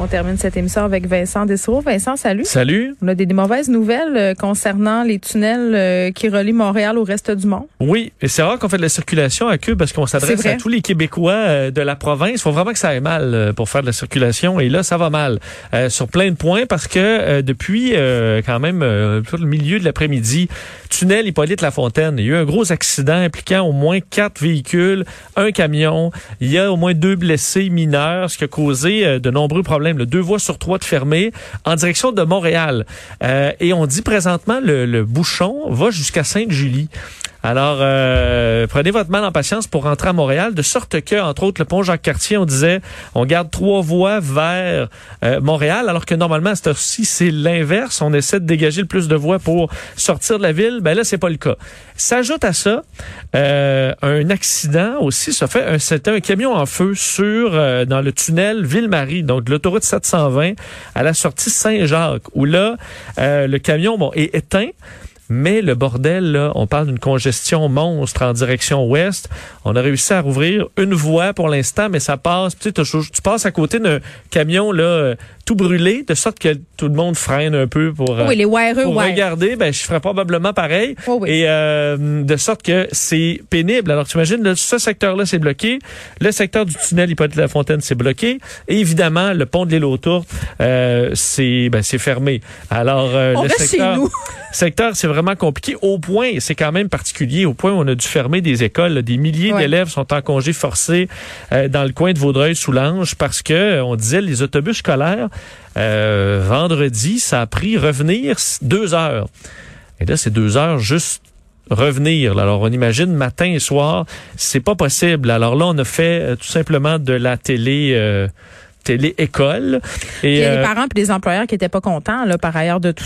On termine cette émission avec Vincent Dessereau. Vincent, salut. Salut. On a des, des mauvaises nouvelles euh, concernant les tunnels euh, qui relient Montréal au reste du monde. Oui, et c'est rare qu'on fait de la circulation à Cube parce qu'on s'adresse à tous les Québécois euh, de la province. Il faut vraiment que ça aille mal pour faire de la circulation. Et là, ça va mal euh, sur plein de points parce que euh, depuis euh, quand même tout le milieu de l'après-midi, tunnel Hippolyte Lafontaine, il y a eu un gros accident impliquant au moins quatre véhicules, un camion. Il y a au moins deux blessés mineurs, ce qui a causé de nombreux problèmes. Deux voies sur trois de fermées en direction de Montréal. Euh, et on dit présentement le bouchon va jusqu'à Sainte-Julie. Alors, euh, prenez votre mal en patience pour rentrer à Montréal, de sorte que, entre autres, le pont Jacques-Cartier, on disait, on garde trois voies vers euh, Montréal, alors que normalement, à cette heure-ci, c'est l'inverse. On essaie de dégager le plus de voies pour sortir de la ville. Ben là, c'est pas le cas. S'ajoute à ça euh, un accident aussi. Ça fait, un- c'était un camion en feu sur euh, dans le tunnel Ville-Marie, donc l'autoroute 720 à la sortie Saint-Jacques, où là, euh, le camion bon, est éteint. Mais le bordel, là, on parle d'une congestion monstre en direction ouest. On a réussi à rouvrir une voie pour l'instant, mais ça passe. Tu, sais, tu passes à côté d'un camion là euh, tout brûlé, de sorte que tout le monde freine un peu pour, euh, oui, les wireux, pour ouais. regarder. Ben, je ferais probablement pareil. Oui, oui. Et euh, de sorte que c'est pénible. Alors, tu imagines, là, ce secteur-là, c'est bloqué. Le secteur du tunnel Hippolyte la Fontaine, c'est bloqué. Et évidemment, le pont de l'île aux Tourtes, euh, c'est ben, fermé. Alors, euh, le secteur, secteur, c'est vraiment compliqué. Au point, c'est quand même particulier, au point où on a dû fermer des écoles. là. Des milliers Ouais. d'élèves sont en congé forcé euh, dans le coin de Vaudreuil-Soulanges parce que, on disait, les autobus scolaires, euh, vendredi, ça a pris revenir deux heures. Et là, c'est deux heures juste revenir. Alors, on imagine matin et soir, c'est pas possible. Alors là, on a fait euh, tout simplement de la télé... euh, télé-école. Il Et, y a les parents et les employeurs qui étaient pas contents, là, par ailleurs, de tout